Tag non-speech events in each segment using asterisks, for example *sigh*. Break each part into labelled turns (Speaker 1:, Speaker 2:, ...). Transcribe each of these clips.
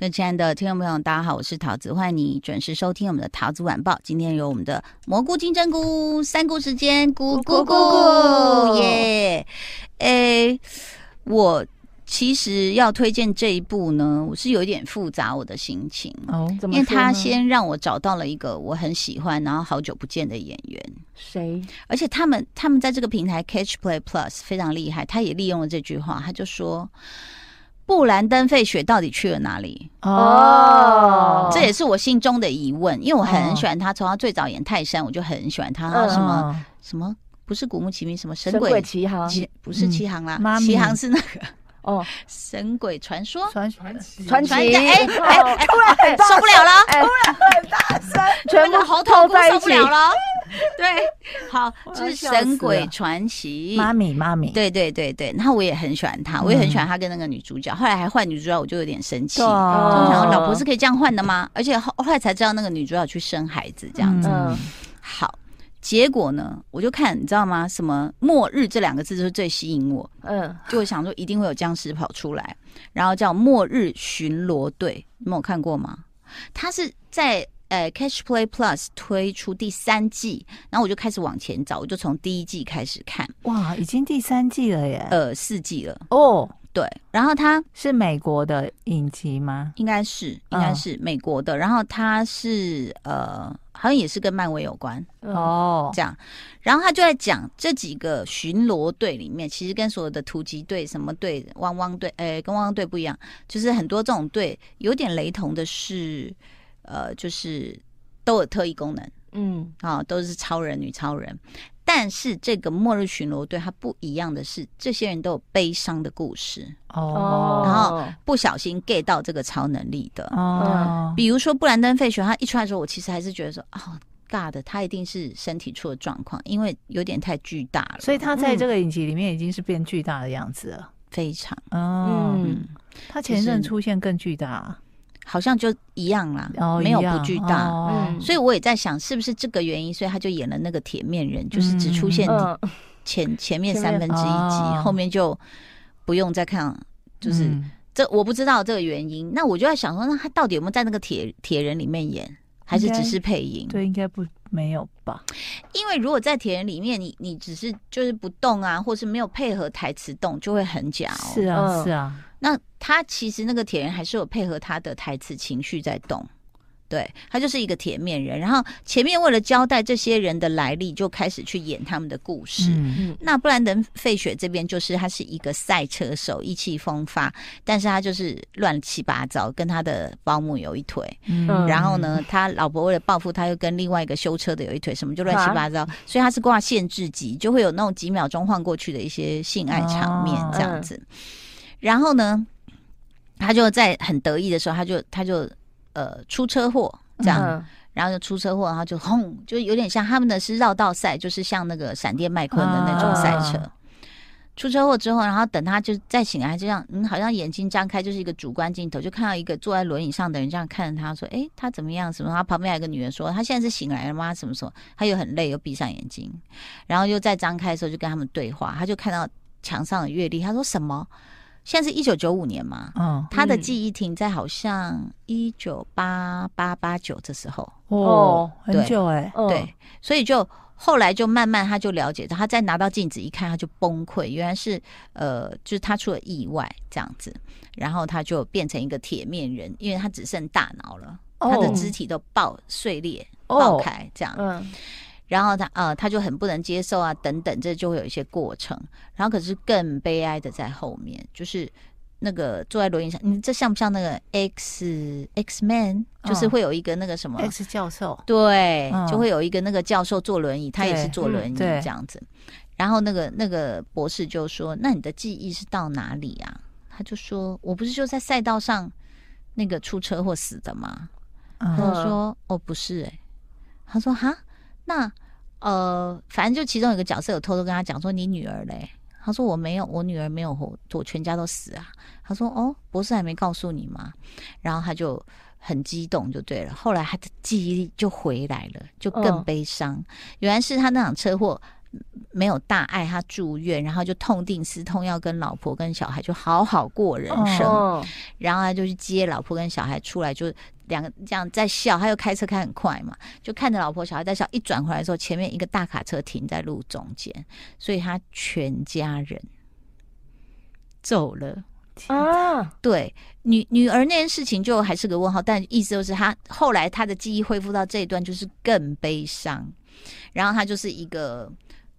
Speaker 1: 各位亲爱的听众朋友，大家好，我是桃子，欢迎你准时收听我们的桃子晚报。今天有我们的蘑菇金针菇三菇时间，咕咕咕耶！诶，我其实要推荐这一部呢，我是有一点复杂我的心情哦，因为他先让我找到了一个我很喜欢，然后好久不见的演员，
Speaker 2: 谁？
Speaker 1: 而且他们他们在这个平台 Catch Play Plus 非常厉害，他也利用了这句话，他就说。布兰登·费雪到底去了哪里？哦，这也是我心中的疑问，因为我很喜欢他，从他最早演泰山，我就很喜欢他。他什么什么不是古墓奇兵，什么神鬼
Speaker 2: 奇航，
Speaker 1: 不是奇航啦，奇航是那个哦，神鬼传说。传
Speaker 2: 传奇。传奇。
Speaker 1: 哎哎，突然受不了了，突然很大声，*laughs* 全部喉头都受不了了。*laughs* 对，好，就是《神鬼传奇》
Speaker 2: 妈咪妈咪，
Speaker 1: 对对对对，然后我也很喜欢他，我也很喜欢他跟那个女主角，后来还换女主角，我就有点生气，就想说老婆是可以这样换的吗？而且后后来才知道那个女主角去生孩子这样子。好，结果呢，我就看你知道吗？什么末日这两个字就是最吸引我，嗯，就会想说一定会有僵尸跑出来，然后叫《末日巡逻队》，你们有看过吗？他是在。呃，Catch Play Plus 推出第三季，然后我就开始往前找，我就从第一季开始看。
Speaker 2: 哇，已经第三季了耶！
Speaker 1: 呃，四季了哦。对，然后它
Speaker 2: 是美国的影集吗？
Speaker 1: 应该是，应该是美国的。嗯、然后它是呃，好像也是跟漫威有关哦。这样，然后他就在讲这几个巡逻队里面，其实跟所有的突击队、什么队、汪汪队，呃，跟汪汪队不一样，就是很多这种队有点雷同的是。呃，就是都有特异功能，嗯，啊、哦，都是超人、女超人。但是这个末日巡逻队它不一样的是，这些人都有悲伤的故事哦，然后不小心 get 到这个超能力的哦。比如说布兰登·费雪，他一出来的时候，我其实还是觉得说，哦，God，他一定是身体出了状况，因为有点太巨大了。
Speaker 2: 所以他在这个影集里面已经是变巨大的样子了，嗯、
Speaker 1: 非常。
Speaker 2: 哦、嗯，他前阵出现更巨大。
Speaker 1: 好像就一样啦，哦、没有不巨大，哦、嗯，所以我也在想，是不是这个原因，所以他就演了那个铁面人，嗯、就是只出现前、嗯、前面三分之一集，哦、后面就不用再看，就是、嗯、这我不知道这个原因。那我就在想说，那他到底有没有在那个铁铁人里面演，还是只是配音？
Speaker 2: 对，应该不没有吧？
Speaker 1: 因为如果在铁人里面，你你只是就是不动啊，或是没有配合台词动，就会很假哦。
Speaker 2: 是啊，是啊。
Speaker 1: 那他其实那个铁人还是有配合他的台词情绪在动，对，他就是一个铁面人。然后前面为了交代这些人的来历，就开始去演他们的故事。嗯嗯。那布兰登·费雪这边就是他是一个赛车手，意气风发，但是他就是乱七八糟，跟他的保姆有一腿。嗯。然后呢，他老婆为了报复他，又跟另外一个修车的有一腿，什么就乱七八糟。啊、所以他是挂限制级，就会有那种几秒钟晃过去的一些性爱场面这样子。哦嗯然后呢，他就在很得意的时候，他就他就呃出车祸这样，嗯、然后就出车祸，然后就轰，就有点像他们的是绕道赛，就是像那个闪电麦昆的那种赛车。啊、出车祸之后，然后等他就再醒来，就这样嗯，好像眼睛张开，就是一个主观镜头，就看到一个坐在轮椅上的人这样看着他说：“哎，他怎么样？什么？”他旁边还有一个女人说：“他现在是醒来了吗？什么什么？”他又很累，又闭上眼睛，然后又再张开的时候就跟他们对话，他就看到墙上的阅历，他说：“什么？”现在是一九九五年嘛，嗯，他的记忆停在好像一九八八八九这时候。
Speaker 2: 哦，很久哎，
Speaker 1: 对，所以就后来就慢慢他就了解到，他再拿到镜子一看，他就崩溃，原来是呃，就是他出了意外这样子，然后他就变成一个铁面人，因为他只剩大脑了，他的肢体都爆碎裂爆开这样，嗯。然后他呃，他就很不能接受啊，等等，这就会有一些过程。然后可是更悲哀的在后面，就是那个坐在轮椅上，你这像不像那个 X X Man？就是会有一个那个什么
Speaker 2: X 教授，
Speaker 1: 对，就会有一个那个教授坐轮椅，他也是坐轮椅这样子。然后那个那个博士就说：“那你的记忆是到哪里啊？”他就说：“我不是就在赛道上那个出车祸死的吗？”他就说：“哦，不是，哎。”他说：“哈。”那呃，反正就其中有一个角色有偷偷跟他讲说：“你女儿嘞？”他说：“我没有，我女儿没有活，我全家都死啊。”他说：“哦，博士还没告诉你吗？”然后他就很激动，就对了。后来他的记忆力就回来了，就更悲伤。哦、原来是他那场车祸没有大碍，他住院，然后就痛定思痛，要跟老婆跟小孩就好好过人生。哦、然后他就去接老婆跟小孩出来，就两个这样在笑。他又开车开很快嘛，就看着老婆小孩在笑。一转回来的时候，前面一个大卡车停在路中间，所以他全家人走了啊。对，女女儿那件事情就还是个问号，但意思就是他后来他的记忆恢复到这一段，就是更悲伤。然后他就是一个。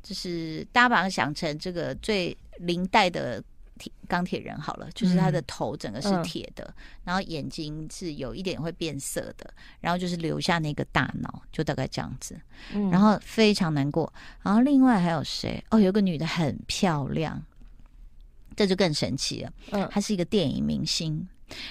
Speaker 1: 就是大家把它想成这个最零代的铁钢铁人好了，就是他的头整个是铁的，嗯、然后眼睛是有一点会变色的，然后就是留下那个大脑，就大概这样子，然后非常难过。然后另外还有谁？哦，有个女的很漂亮，这就更神奇了。嗯，她是一个电影明星。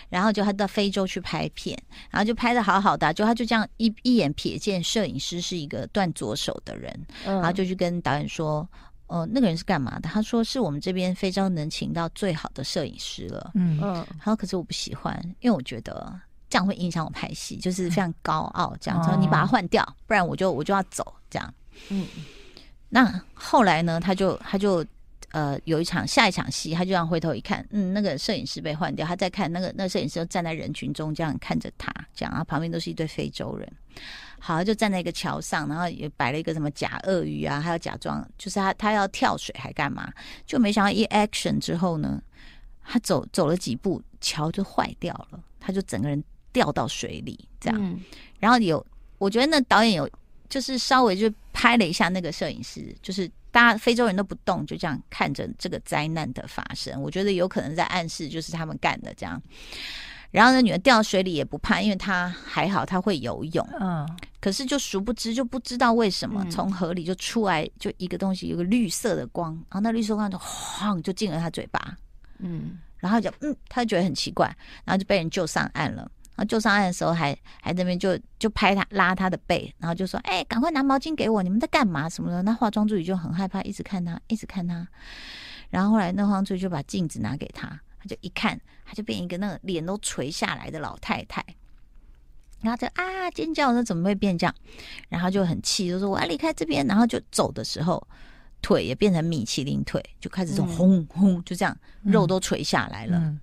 Speaker 1: 然后就他到非洲去拍片，然后就拍的好好的，就他就这样一一眼瞥见摄影师是一个断左手的人，嗯、然后就去跟导演说：“哦、呃，那个人是干嘛的？”他说：“是我们这边非洲能请到最好的摄影师了。”嗯嗯，他说：“可是我不喜欢，因为我觉得这样会影响我拍戏，就是非常高傲这样。他说、嗯、你把他换掉，不然我就我就要走这样。”嗯，那后来呢？他就他就。呃，有一场下一场戏，他就这样回头一看，嗯，那个摄影师被换掉，他在看那个那个摄影师就站在人群中这样看着他，这样啊，旁边都是一堆非洲人，好，他就站在一个桥上，然后也摆了一个什么假鳄鱼啊，还要假装就是他他要跳水还干嘛，就没想到一 action 之后呢，他走走了几步，桥就坏掉了，他就整个人掉到水里这样，嗯、然后有我觉得那导演有就是稍微就拍了一下那个摄影师，就是。大家非洲人都不动，就这样看着这个灾难的发生。我觉得有可能在暗示，就是他们干的这样。然后呢，女儿掉水里也不怕，因为她还好，她会游泳。嗯。可是就殊不知，就不知道为什么从河里就出来，就一个东西，有个绿色的光，然后那绿色光就晃就进了她嘴巴。嗯。然后就嗯，她就觉得很奇怪，然后就被人救上岸了。救上岸的时候还，还那边就就拍他拉他的背，然后就说：“哎、赶快拿毛巾给我！你们在干嘛？什么的？”那化妆助理就很害怕，一直看他，一直看他。然后后来那化妆助理就把镜子拿给他，他就一看，他就变一个那个脸都垂下来的老太太。然后就啊尖叫，说怎么会变这样？然后就很气，就说我要离开这边。然后就走的时候，腿也变成米其林腿，就开始这种轰轰，就这样肉都垂下来了。嗯嗯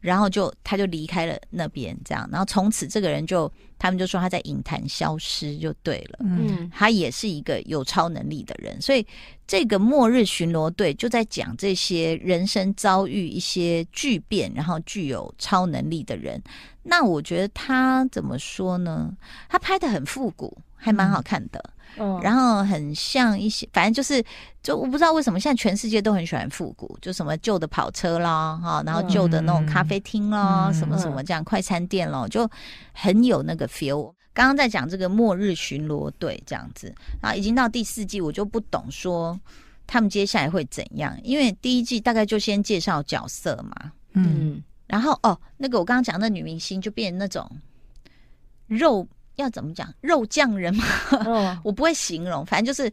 Speaker 1: 然后就他就离开了那边，这样，然后从此这个人就他们就说他在影坛消失就对了，嗯，他也是一个有超能力的人，所以这个末日巡逻队就在讲这些人生遭遇一些巨变，然后具有超能力的人。那我觉得他怎么说呢？他拍的很复古，还蛮好看的。嗯嗯，然后很像一些，反正就是，就我不知道为什么现在全世界都很喜欢复古，就什么旧的跑车啦，哈，然后旧的那种咖啡厅啦，嗯、什么什么这样、嗯、快餐店咯，就很有那个 feel。刚刚在讲这个末日巡逻队这样子，然后已经到第四季，我就不懂说他们接下来会怎样，因为第一季大概就先介绍角色嘛，嗯，然后哦，那个我刚刚讲的女明星就变成那种肉。要怎么讲肉酱人嘛？*laughs* 哦、我不会形容，反正就是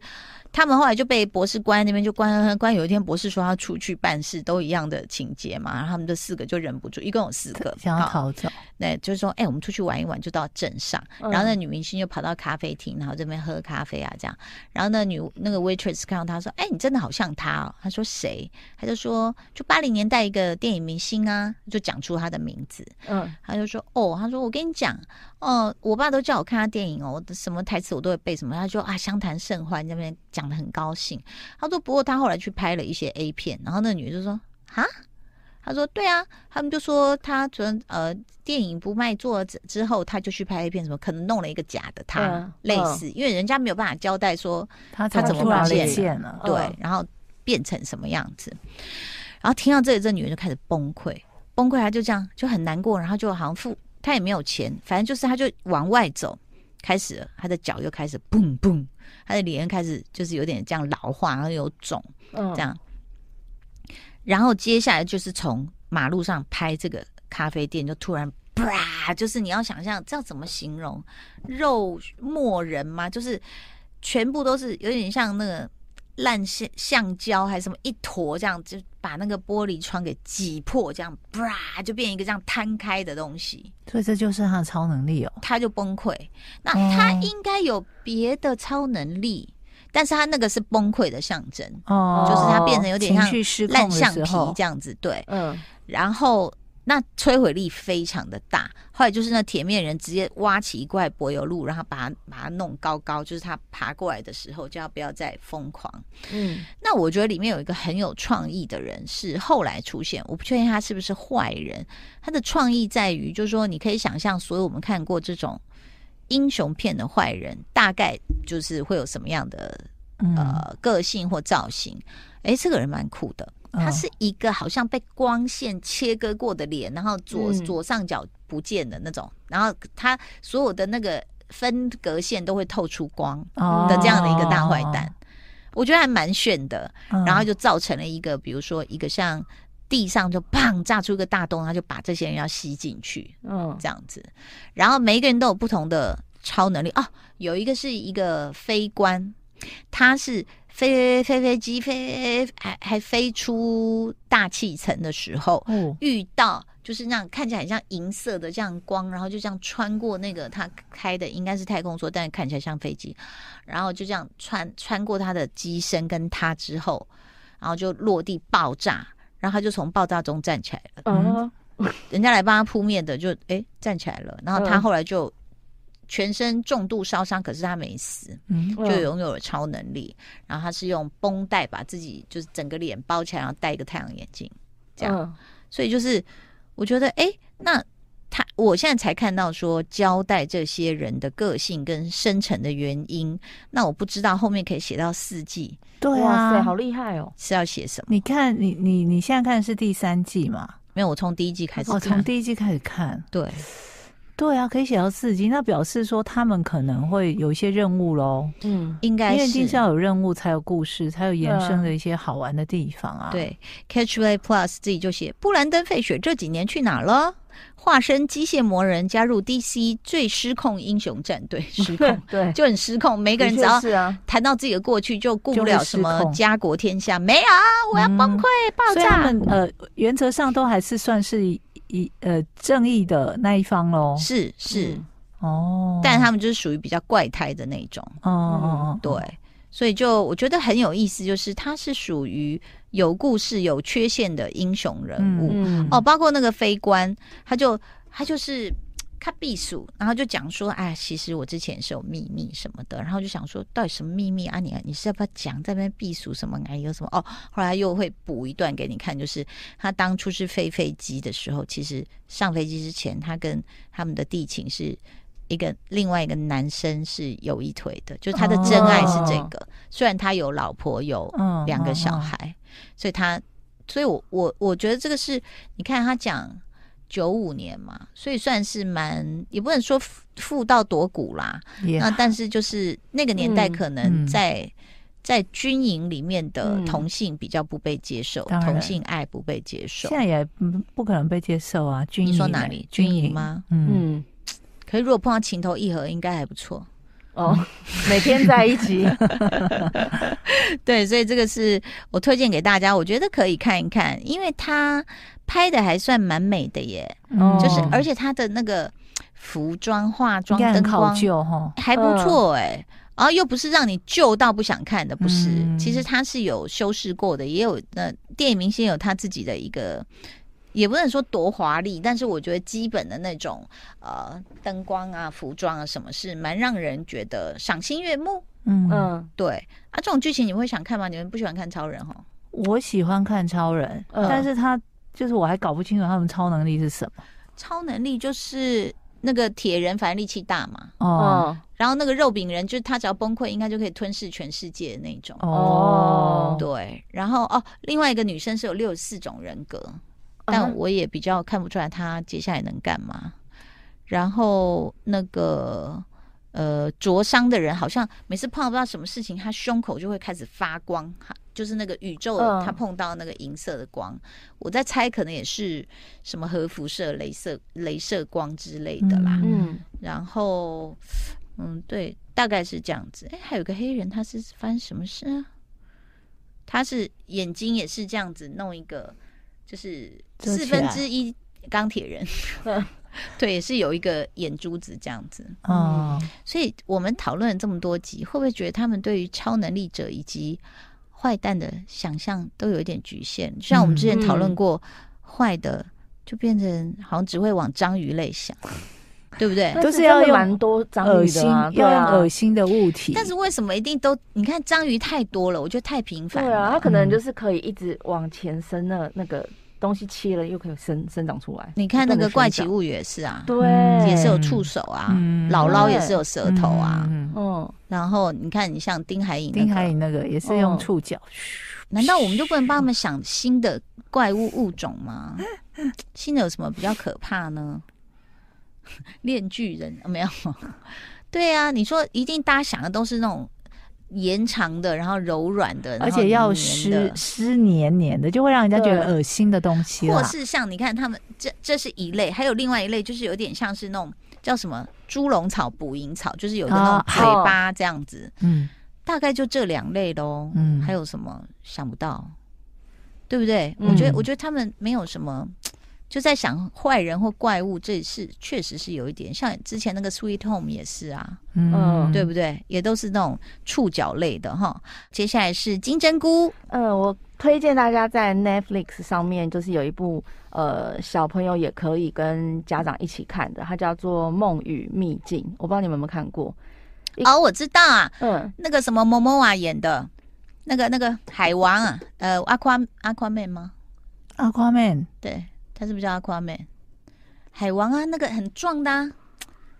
Speaker 1: 他们后来就被博士关在那边，就关关。有一天博士说他出去办事，都一样的情节嘛。然后他们这四个就忍不住，一共有四个
Speaker 2: 想要逃走。
Speaker 1: 对，就是说，哎、欸，我们出去玩一玩，就到镇上。然后那女明星就跑到咖啡厅，然后这边喝咖啡啊，这样。然后那女那个 waitress 看到他说：“哎、欸，你真的好像他哦。”他说：“谁？”他就说：“就八零年代一个电影明星啊。”就讲出他的名字。嗯，他就说：“哦，他说我跟你讲，哦，我爸都叫我看他电影哦，我的什么台词我都会背什么。”他说：“啊，相谈甚欢，那边讲得很高兴。”他说：“不过他后来去拍了一些 A 片。”然后那女的就说：“哈。”他说：“对啊，他们就说他昨天呃电影不卖座之之后，他就去拍 A 片什么，可能弄了一个假的他，嗯、类似，因为人家没有办法交代说他他怎么不见了，对，嗯、然后变成什么样子。然后听到这里，这女人就开始崩溃，崩溃，她就这样就很难过，然后就好像付他也没有钱，反正就是他就往外走，开始了，他的脚又开始蹦蹦，他的脸开始就是有点这样老化，然后有肿，这样。嗯”然后接下来就是从马路上拍这个咖啡店，就突然啪，就是你要想象这样怎么形容？肉末人吗？就是全部都是有点像那个烂橡橡胶还是什么一坨这样，就把那个玻璃窗给挤破，这样啪就变一个这样摊开的东西。
Speaker 2: 所以这就是他的超能力哦，
Speaker 1: 他就崩溃。那他应该有别的超能力。但是他那个是崩溃的象征，
Speaker 2: 哦，
Speaker 1: 就是他变成有点像烂橡皮这样子，对，
Speaker 3: 嗯，
Speaker 1: 然后。那摧毁力非常的大，后来就是那铁面人直接挖起一块柏油路，然后把它把它弄高高，就是他爬过来的时候就要不要再疯狂。
Speaker 3: 嗯，
Speaker 1: 那我觉得里面有一个很有创意的人是后来出现，我不确定他是不是坏人。他的创意在于，就是说你可以想象，所有我们看过这种英雄片的坏人，大概就是会有什么样的呃个性或造型。哎，这个人蛮酷的。他是一个好像被光线切割过的脸，然后左左上角不见的那种，然后它所有的那个分隔线都会透出光的这样的一个大坏蛋，我觉得还蛮炫的。然后就造成了一个，比如说一个像地上就砰炸出一个大洞，他就把这些人要吸进去，嗯，这样子。然后每一个人都有不同的超能力哦，有一个是一个飞官，他是。飞飞飞机飞还还飞出大气层的时候，哦、遇到就是那样看起来很像银色的这样光，然后就这样穿过那个他开的应该是太空梭，但是看起来像飞机，然后就这样穿穿过他的机身跟他之后，然后就落地爆炸，然后他就从爆炸中站起来了。嗯，人家来帮他扑灭的就哎站起来了，然后他后来就。全身重度烧伤，可是他没死，嗯，就拥有了超能力。然后他是用绷带把自己就是整个脸包起来，然后戴一个太阳眼镜，这样。所以就是我觉得，哎，那他我现在才看到说交代这些人的个性跟生成的原因。那我不知道后面可以写到四季，
Speaker 2: 对啊，
Speaker 3: 好厉害哦！
Speaker 1: 是要写什么？
Speaker 2: 你看，你你你现在看的是第三季嘛？
Speaker 1: 没有，我从第一季开始看，
Speaker 2: 哦，从第一季开始看，
Speaker 1: 对。
Speaker 2: 对啊，可以写到四集，那表示说他们可能会有一些任务喽。
Speaker 1: 嗯，应该是，因为一
Speaker 2: 定是要有任务才有故事，才有延伸的一些好玩的地方啊。
Speaker 1: 对，Catchplay Plus 自己就写布兰登·费雪这几年去哪了？化身机械魔人，加入 DC 最失控英雄战队，*laughs* 失控，对，就很失控。每个人只要谈到自己的过去，就顾不了什么家国天下，没有，我要崩溃、爆炸。
Speaker 2: 他们呃，原则上都还是算是。一呃，正义的那一方喽，
Speaker 1: 是是、嗯、
Speaker 2: 哦，
Speaker 1: 但他们就是属于比较怪胎的那种。
Speaker 2: 哦
Speaker 1: 对，所以就我觉得很有意思，就是他是属于有故事、有缺陷的英雄人物、嗯、哦，包括那个飞官，他就他就是。*tsk* 他避暑，然后就讲说：“哎，其实我之前是有秘密什么的。”然后就想说：“到底什么秘密啊？你你是要不要讲在那边避暑什么？哎，有什么？哦，后来又会补一段给你看，就是他当初是飞飞机的时候，其实上飞机之前，他跟他们的地勤是一个另外一个男生是有一腿的，就是他的真爱是这个。哦、虽然他有老婆，有两个小孩，哦、所以他，所以我我我觉得这个是你看他讲。”九五年嘛，所以算是蛮，也不能说富到多古啦。那但是就是那个年代，可能在、嗯、在军营里面的同性比较不被接受，嗯、同性爱不被接受。
Speaker 2: 现在也不可能被接受啊。军营
Speaker 1: 你说哪里？军营吗？嗯。嗯可是如果碰到情投意合，应该还不错。
Speaker 3: 哦，每天在一起，*laughs*
Speaker 1: 对，所以这个是我推荐给大家，我觉得可以看一看，因为他拍的还算蛮美的耶，哦，就是而且他的那个服装、化妆、灯光
Speaker 2: 旧哈，
Speaker 1: 还不错哎，然后又不是让你旧到不想看的，不是，其实他是有修饰过的，也有那电影明星有他自己的一个。也不能说多华丽，但是我觉得基本的那种呃灯光啊、服装啊什么，是蛮让人觉得赏心悦目。
Speaker 2: 嗯嗯，
Speaker 1: 对啊，这种剧情你们会想看吗？你们不喜欢看超人哈？
Speaker 2: 我喜欢看超人，嗯、但是他就是我还搞不清楚他们超能力是什么。
Speaker 1: 超能力就是那个铁人，反正力气大嘛。
Speaker 2: 哦。
Speaker 1: 然后那个肉饼人，就是他只要崩溃，应该就可以吞噬全世界的那种。
Speaker 2: 哦。
Speaker 1: 对，然后哦，另外一个女生是有六十四种人格。但我也比较看不出来他接下来能干嘛。然后那个呃灼伤的人，好像每次碰到不知道什么事情，他胸口就会开始发光，哈，就是那个宇宙他碰到那个银色的光。我在猜，可能也是什么核辐射、镭射、镭射光之类的啦。
Speaker 2: 嗯，
Speaker 1: 然后嗯，对，大概是这样子。哎，还有个黑人，他是发生什么事啊？他是眼睛也是这样子弄一个。就是四分之一钢铁人 *laughs* *laughs* 对，也是有一个眼珠子这样子。
Speaker 2: 嗯，
Speaker 1: 所以我们讨论了这么多集，会不会觉得他们对于超能力者以及坏蛋的想象都有一点局限？就像我们之前讨论过，坏的就变成好像只会往章鱼类想。对不对？
Speaker 3: 都是要用蛮多章鱼的、啊，
Speaker 2: 要用恶心的物体。
Speaker 1: 但是为什么一定都？你看章鱼太多了，我觉得太频繁了。
Speaker 3: 对啊，它可能就是可以一直往前伸，那那个东西切了又可以生生长出来。
Speaker 1: 你看那个怪奇物语也是啊，
Speaker 3: 对，
Speaker 1: 也是有触手啊，姥姥也是有舌头啊，
Speaker 3: 嗯。
Speaker 1: 然后你看，你像丁海寅，
Speaker 2: 丁海寅那个也是用触角。
Speaker 1: 难道我们就不能帮他们想新的怪物物种吗？新的有什么比较可怕呢？*laughs* 链巨人 *laughs* 没有？*laughs* 对啊，你说一定大家想的都是那种延长的，然后柔软的，
Speaker 2: 而且要湿湿黏黏的，就会让人家觉得恶心的东西。
Speaker 1: 或是像你看他们这这是一类，还有另外一类就是有点像是那种叫什么猪笼草、捕蝇草，就是有个那种嘴巴这样子。嗯，大概就这两类喽。嗯，还有什么想不到？对不对？嗯、我觉得我觉得他们没有什么。就在想坏人或怪物，这是确实是有一点像之前那个 Sweet Home 也是啊，嗯，对不对？也都是那种触角类的哈。接下来是金针菇，
Speaker 3: 嗯，我推荐大家在 Netflix 上面就是有一部呃小朋友也可以跟家长一起看的，它叫做《梦与秘境》，我不知道你们有没有看过？
Speaker 1: 哦，我知道啊，嗯，那个什么 Momoa 演的，那个那个海王啊，呃，阿夸阿夸妹吗？
Speaker 2: 阿夸妹，
Speaker 1: 对。他是不是叫阿夸美？海王啊，那个很壮的啊。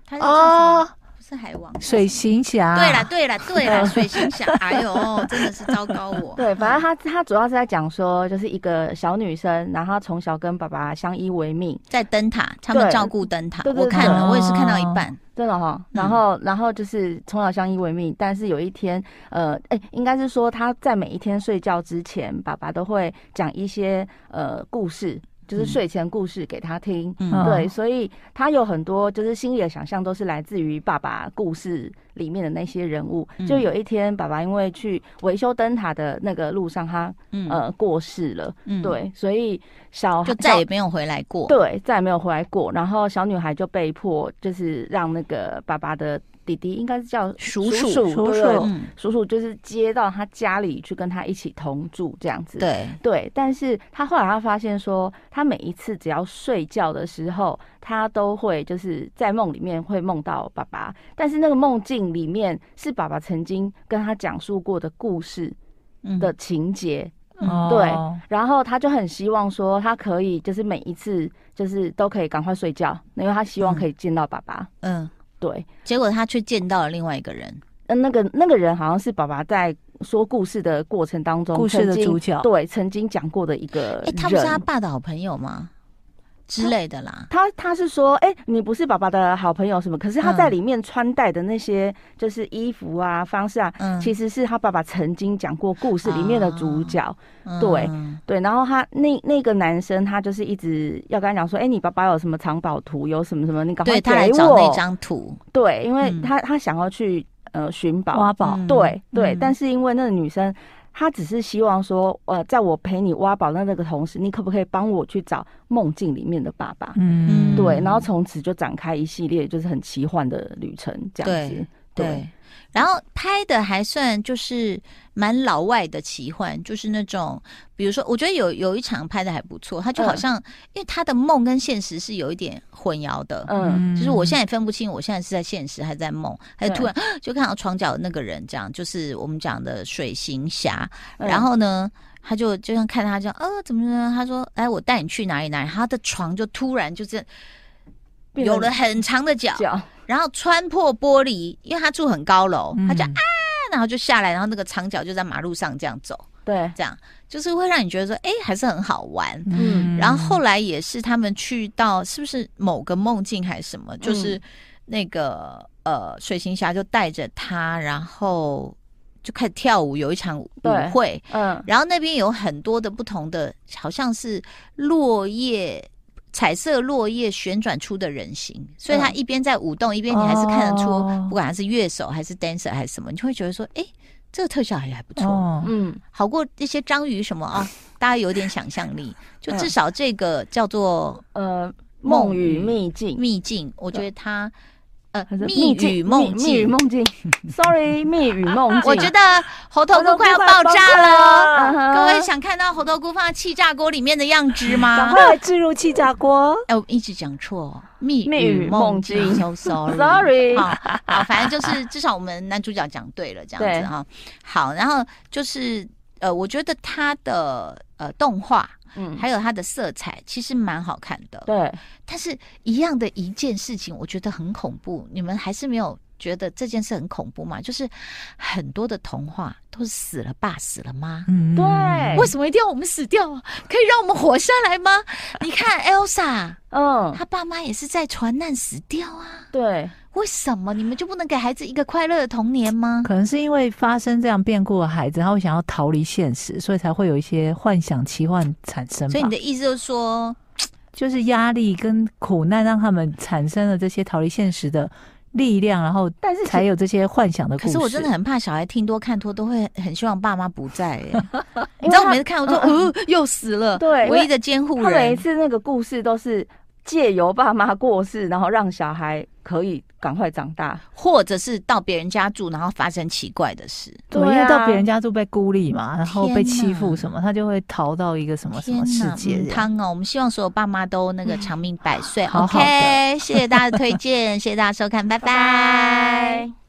Speaker 1: 他
Speaker 2: 哦，
Speaker 1: 不是海王，
Speaker 2: 水行侠。
Speaker 1: 对了，对了，对了，*laughs* 水行侠。哎呦，真的是糟糕我。
Speaker 3: 对，反正他他主要是在讲说，就是一个小女生，然后从小跟爸爸相依为命，
Speaker 1: 在灯塔，他们照顾灯塔。我看了，我也是看到一半，
Speaker 3: 真的哈。然后，然后就是从小相依为命，但是有一天，呃，哎，应该是说他在每一天睡觉之前，爸爸都会讲一些呃故事。就是睡前故事给他听，嗯、对，所以他有很多就是心里的想象都是来自于爸爸故事里面的那些人物。嗯、就有一天，爸爸因为去维修灯塔的那个路上，他、嗯、呃过世了，嗯、对，所以小孩
Speaker 1: 就再也没有回来过，
Speaker 3: 对，再也没有回来过。然后小女孩就被迫就是让那个爸爸的。弟弟应该是叫叔叔，叔叔，叔叔就是接到他家里去跟他一起同住这样子。
Speaker 1: 对
Speaker 3: 对，但是他后来他发现说，他每一次只要睡觉的时候，他都会就是在梦里面会梦到爸爸，但是那个梦境里面是爸爸曾经跟他讲述过的故事的情节。嗯，对。然后他就很希望说，他可以就是每一次就是都可以赶快睡觉，因为他希望可以见到爸爸。嗯。对，
Speaker 1: 结果他却见到了另外一个人。
Speaker 3: 嗯，那个那个人好像是爸爸在说故事的过程当中，
Speaker 2: 故事的主角，
Speaker 3: 对，曾经讲过的一个人。
Speaker 1: 哎，他不是他爸的好朋友吗？之类的啦，
Speaker 3: 他他是说，哎、欸，你不是爸爸的好朋友什么？可是他在里面穿戴的那些就是衣服啊、嗯、方式啊，嗯、其实是他爸爸曾经讲过故事里面的主角。啊、对、嗯、对，然后他那那个男生，他就是一直要跟他讲说，哎、欸，你爸爸有什么藏宝图，有什么什么，你赶快给我。
Speaker 1: 对，他来找那张图。
Speaker 3: 对，因为他他想要去呃寻宝
Speaker 2: 挖宝。
Speaker 3: 对对，嗯、但是因为那个女生。他只是希望说，呃，在我陪你挖宝的那个同时，你可不可以帮我去找梦境里面的爸爸？嗯，对，然后从此就展开一系列就是很奇幻的旅程，这样子。对。
Speaker 1: 然后拍的还算就是蛮老外的奇幻，就是那种，比如说，我觉得有有一场拍的还不错，他就好像，嗯、因为他的梦跟现实是有一点混淆的，嗯，就是我现在也分不清，我现在是在现实还是在梦，还是突然就看到床角的那个人，这样，就是我们讲的水行侠，嗯、然后呢，他就就像看他这样，呃，怎么呢？他说，哎，我带你去哪里哪里，他的床就突然就是有了很长的脚。然后穿破玻璃，因为他住很高楼，他就啊，然后就下来，然后那个长脚就在马路上这样走，
Speaker 3: 对，
Speaker 1: 这样就是会让你觉得说，哎，还是很好玩。嗯，然后后来也是他们去到是不是某个梦境还是什么，就是那个呃水行侠就带着他，然后就开始跳舞，有一场舞会，嗯，然后那边有很多的不同的，好像是落叶。彩色落叶旋转出的人形，所以他一边在舞动，一边你还是看得出，不管他是乐手还是 dancer 还是什么，你就会觉得说，哎，这个特效还还不错，嗯，好过一些章鱼什么啊，大家有点想象力，就至少这个叫做
Speaker 3: 呃梦与秘境，
Speaker 1: 秘境，我觉得他。
Speaker 3: 蜜语梦境，*laughs* 蜜语梦境，Sorry，蜜语梦境。
Speaker 1: 我觉得猴头菇快要爆炸了，各位想看到猴头菇放在气炸锅里面的样子 *laughs* 吗？
Speaker 2: 赶快置入气炸锅。
Speaker 1: 哎，我一直讲错，蜜
Speaker 3: 蜜语梦境
Speaker 1: ，So
Speaker 3: sorry，*laughs*
Speaker 1: 好，好，反正就是至少我们男主角讲对了，这样子哈。好，然后就是呃，我觉得他的呃动画。嗯，还有它的色彩其实蛮好看的，
Speaker 3: 对。
Speaker 1: 但是一样的一件事情，我觉得很恐怖。你们还是没有觉得这件事很恐怖嘛？就是很多的童话都是死了爸死了妈，
Speaker 3: 嗯，对。
Speaker 1: 为什么一定要我们死掉啊？可以让我们活下来吗？*laughs* 你看 Elsa，嗯，他爸妈也是在船难死掉啊，
Speaker 3: 对。
Speaker 1: 为什么你们就不能给孩子一个快乐的童年吗？
Speaker 2: 可能是因为发生这样变故的孩子，他会想要逃离现实，所以才会有一些幻想、奇幻产生。
Speaker 1: 所以你的意思就是说，
Speaker 2: 就是压力跟苦难让他们产生了这些逃离现实的力量，然后但是才有这些幻想的故事。
Speaker 1: 可是我真的很怕小孩听多看多都会很希望爸妈不在。*laughs* 你知道我每次看我说，哦，又死了，
Speaker 3: 对，
Speaker 1: 唯一的监护人。他
Speaker 3: 每一次那个故事都是借由爸妈过世，然后让小孩可以。赶快长大，
Speaker 1: 或者是到别人家住，然后发生奇怪的事。
Speaker 2: 对，因为到别人家住被孤立嘛，然后被欺负什么，他就会逃到一个什么什么世界。
Speaker 1: 汤哦，我们希望所有爸妈都那个长命百岁。*laughs*
Speaker 2: 嗯、
Speaker 1: OK，谢谢大家的推荐，谢谢大家收看，拜拜。拜拜。